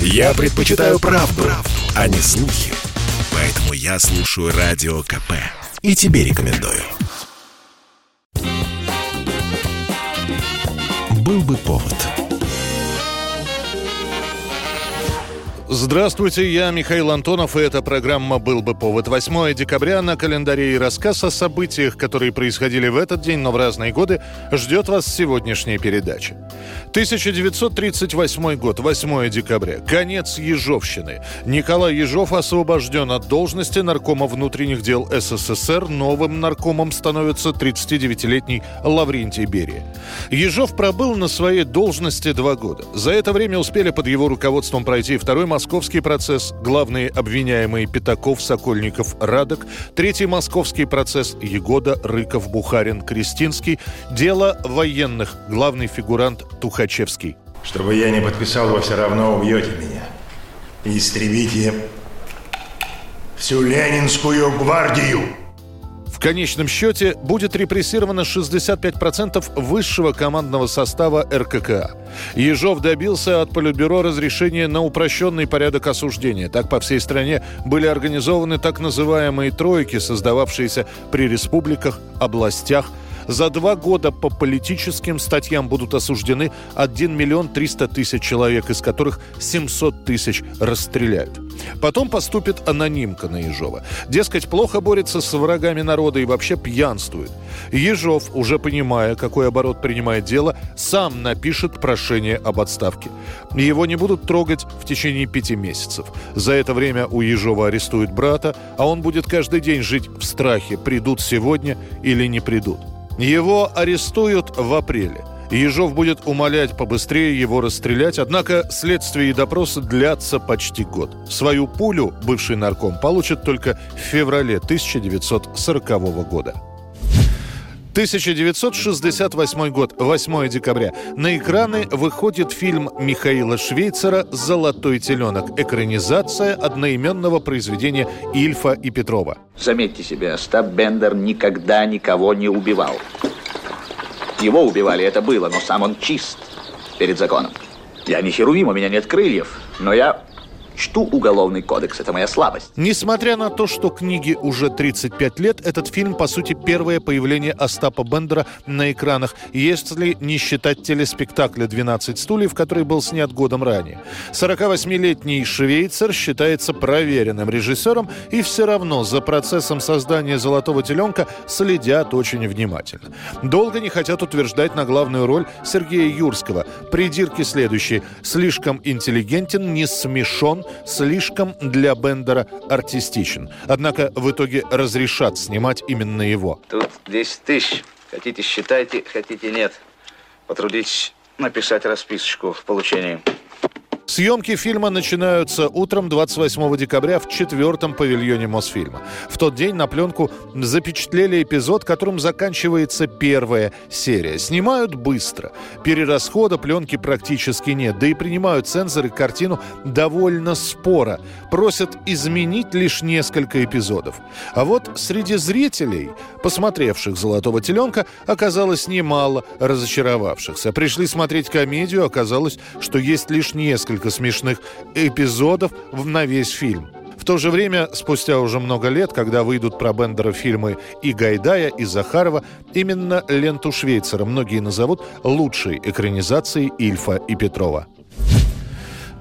Я предпочитаю правду, правду, а не слухи. Поэтому я слушаю Радио КП. И тебе рекомендую. Был бы повод. Здравствуйте, я Михаил Антонов, и эта программа «Был бы повод». 8 декабря на календаре и рассказ о событиях, которые происходили в этот день, но в разные годы, ждет вас сегодняшняя передача. 1938 год, 8 декабря. Конец Ежовщины. Николай Ежов освобожден от должности наркома внутренних дел СССР. Новым наркомом становится 39-летний Лаврентий Берия. Ежов пробыл на своей должности два года. За это время успели под его руководством пройти второй московский процесс, главные обвиняемые Пятаков, Сокольников, Радок, третий московский процесс Егода, Рыков, Бухарин, Кристинский, дело военных, главный фигурант Тухачев. Тухачевский. Чтобы я не подписал, вы все равно убьете меня. И истребите всю Ленинскую гвардию. Конечном счете будет репрессировано 65% высшего командного состава РККА. Ежов добился от Политбюро разрешения на упрощенный порядок осуждения. Так по всей стране были организованы так называемые «тройки», создававшиеся при республиках, областях, за два года по политическим статьям будут осуждены 1 миллион 300 тысяч человек, из которых 700 тысяч расстреляют. Потом поступит анонимка на Ежова. Дескать, плохо борется с врагами народа и вообще пьянствует. Ежов, уже понимая, какой оборот принимает дело, сам напишет прошение об отставке. Его не будут трогать в течение пяти месяцев. За это время у Ежова арестуют брата, а он будет каждый день жить в страхе, придут сегодня или не придут. Его арестуют в апреле. Ежов будет умолять побыстрее его расстрелять, однако следствие и допросы длятся почти год. Свою пулю бывший нарком получит только в феврале 1940 года. 1968 год, 8 декабря. На экраны выходит фильм Михаила Швейцера «Золотой теленок». Экранизация одноименного произведения Ильфа и Петрова. Заметьте себе, Остап Бендер никогда никого не убивал. Его убивали, это было, но сам он чист перед законом. Я не херувим, у меня нет крыльев, но я Чту уголовный кодекс, это моя слабость. Несмотря на то, что книге уже 35 лет, этот фильм, по сути, первое появление Остапа Бендера на экранах, если не считать телеспектакля «12 стульев», который был снят годом ранее. 48-летний швейцар считается проверенным режиссером, и все равно за процессом создания «Золотого теленка» следят очень внимательно. Долго не хотят утверждать на главную роль Сергея Юрского. Придирки следующие. Слишком интеллигентен, не смешон, слишком для Бендера артистичен. Однако в итоге разрешат снимать именно его. Тут 10 тысяч. Хотите считайте, хотите нет. Потрудитесь написать расписочку в получении. Съемки фильма начинаются утром 28 декабря в четвертом павильоне Мосфильма. В тот день на пленку запечатлели эпизод, которым заканчивается первая серия. Снимают быстро. Перерасхода пленки практически нет. Да и принимают цензоры картину довольно споро. Просят изменить лишь несколько эпизодов. А вот среди зрителей, посмотревших «Золотого теленка», оказалось немало разочаровавшихся. Пришли смотреть комедию, оказалось, что есть лишь несколько несколько смешных эпизодов на весь фильм. В то же время, спустя уже много лет, когда выйдут про Бендера фильмы и Гайдая, и Захарова, именно ленту Швейцера многие назовут лучшей экранизацией Ильфа и Петрова.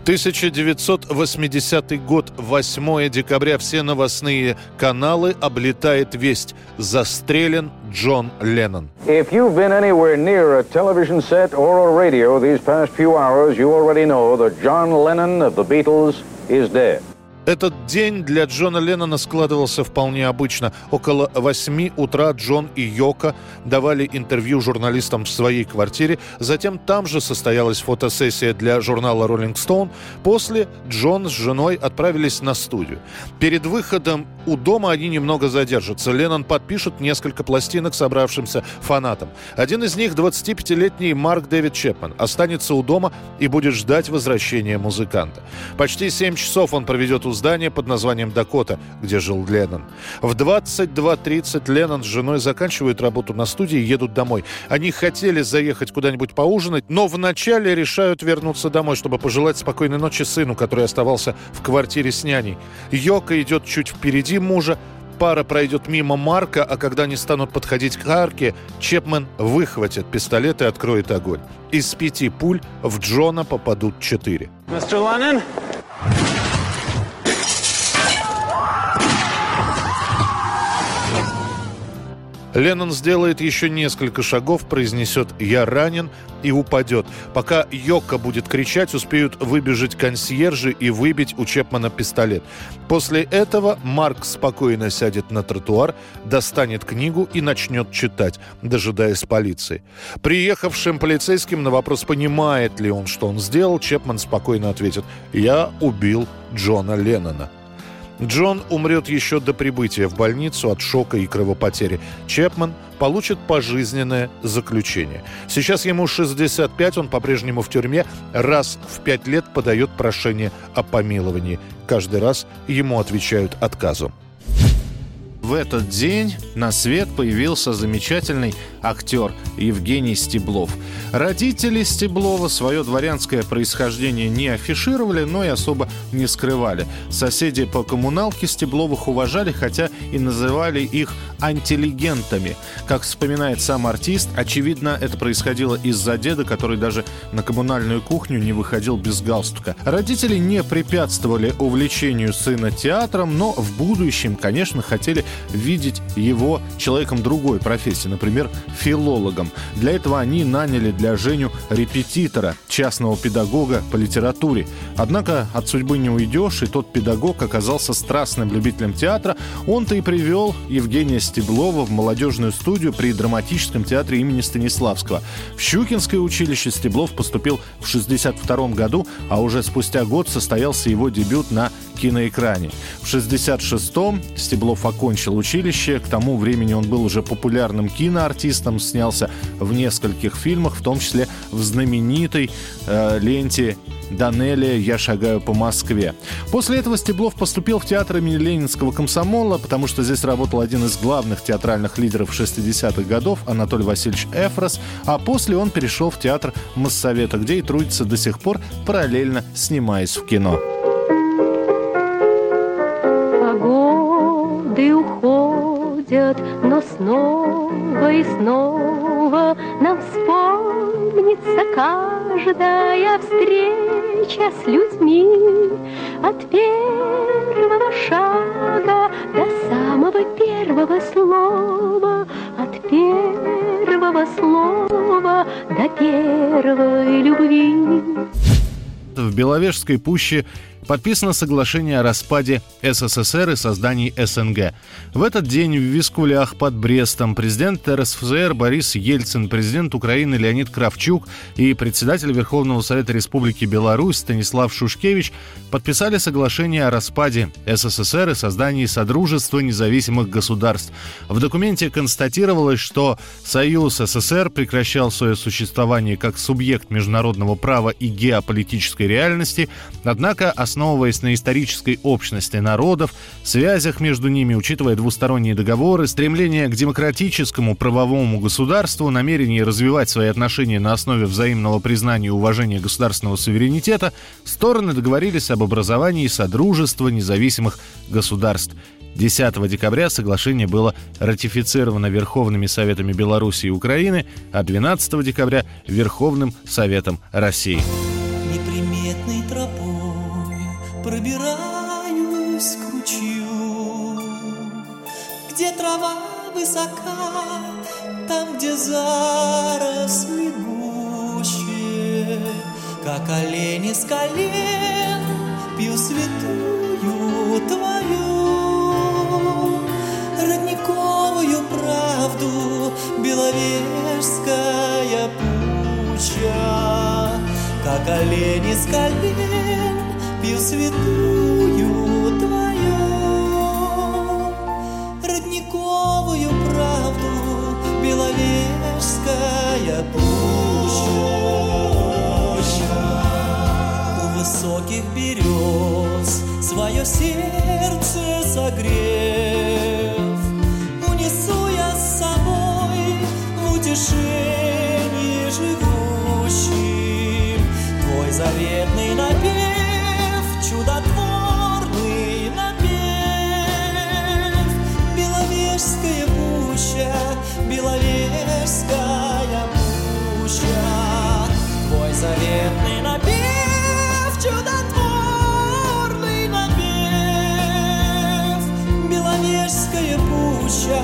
1980 год, 8 декабря, все новостные каналы облетает весть. Застрелен Джон Леннон. If you've been anywhere near a television set or a radio these past few hours, you already know that John Lennon of the Beatles is dead. Этот день для Джона Леннона складывался вполне обычно. Около 8 утра Джон и Йока давали интервью журналистам в своей квартире. Затем там же состоялась фотосессия для журнала Rolling Stone. После Джон с женой отправились на студию. Перед выходом у дома они немного задержатся. Леннон подпишет несколько пластинок собравшимся фанатам. Один из них, 25-летний Марк Дэвид Чепман, останется у дома и будет ждать возвращения музыканта. Почти 7 часов он проведет у здания под названием «Дакота», где жил Леннон. В 22.30 Леннон с женой заканчивают работу на студии и едут домой. Они хотели заехать куда-нибудь поужинать, но вначале решают вернуться домой, чтобы пожелать спокойной ночи сыну, который оставался в квартире с няней. Йока идет чуть впереди мужа, пара пройдет мимо Марка, а когда они станут подходить к арке, Чепмен выхватит пистолет и откроет огонь. Из пяти пуль в Джона попадут четыре. Mr. Lennon? Леннон сделает еще несколько шагов, произнесет «Я ранен» и упадет. Пока Йока будет кричать, успеют выбежать консьержи и выбить у Чепмана пистолет. После этого Марк спокойно сядет на тротуар, достанет книгу и начнет читать, дожидаясь полиции. Приехавшим полицейским на вопрос, понимает ли он, что он сделал, Чепман спокойно ответит «Я убил Джона Леннона». Джон умрет еще до прибытия в больницу от шока и кровопотери. Чепман получит пожизненное заключение. Сейчас ему 65, он по-прежнему в тюрьме, раз в пять лет подает прошение о помиловании. Каждый раз ему отвечают отказом. В этот день на свет появился замечательный актер Евгений Стеблов. Родители Стеблова свое дворянское происхождение не афишировали, но и особо не скрывали. Соседи по коммуналке Стебловых уважали, хотя и называли их антилегентами. Как вспоминает сам артист, очевидно, это происходило из-за деда, который даже на коммунальную кухню не выходил без галстука. Родители не препятствовали увлечению сына театром, но в будущем, конечно, хотели видеть его человеком другой профессии, например, филологом. Для этого они наняли для Женю репетитора, частного педагога по литературе. Однако от судьбы не уйдешь, и тот педагог оказался страстным любителем театра. Он-то и привел Евгения Стеблова в молодежную студию при драматическом театре имени Станиславского. В Щукинское училище Стеблов поступил в 1962 году, а уже спустя год состоялся его дебют на киноэкране. В 1966-м Стеблов окончил училище, к тому времени он был уже популярным киноартистом, снялся в нескольких фильмах, в том числе в знаменитой э, ленте Данелия «Я шагаю по Москве». После этого Стеблов поступил в театр имени Ленинского комсомола, потому что здесь работал один из главных театральных лидеров 60-х годов Анатолий Васильевич Эфрос, а после он перешел в театр Моссовета, где и трудится до сих пор, параллельно снимаясь в кино. Уходят, но снова и снова нам вспомнится каждая встреча с людьми от первого шага до самого первого слова, от первого слова до первой любви. В Беловежской пуще подписано соглашение о распаде СССР и создании СНГ. В этот день в Вискулях под Брестом президент РСФСР Борис Ельцин, президент Украины Леонид Кравчук и председатель Верховного Совета Республики Беларусь Станислав Шушкевич подписали соглашение о распаде СССР и создании Содружества независимых государств. В документе констатировалось, что Союз СССР прекращал свое существование как субъект международного права и геополитической реальности, однако основываясь на исторической общности народов, связях между ними, учитывая двусторонние договоры, стремление к демократическому правовому государству, намерение развивать свои отношения на основе взаимного признания и уважения государственного суверенитета, стороны договорились об образовании Содружества независимых государств. 10 декабря соглашение было ратифицировано Верховными Советами Беларуси и Украины, а 12 декабря – Верховным Советом России. Пробираюсь к ручью, где трава высока, там, где заросли гуще, как олени с колен пью святую твою. Родниковую правду, беловежская пуча, как олени с колен святую Заветный напев, чудотворный напев Беловежская пуща,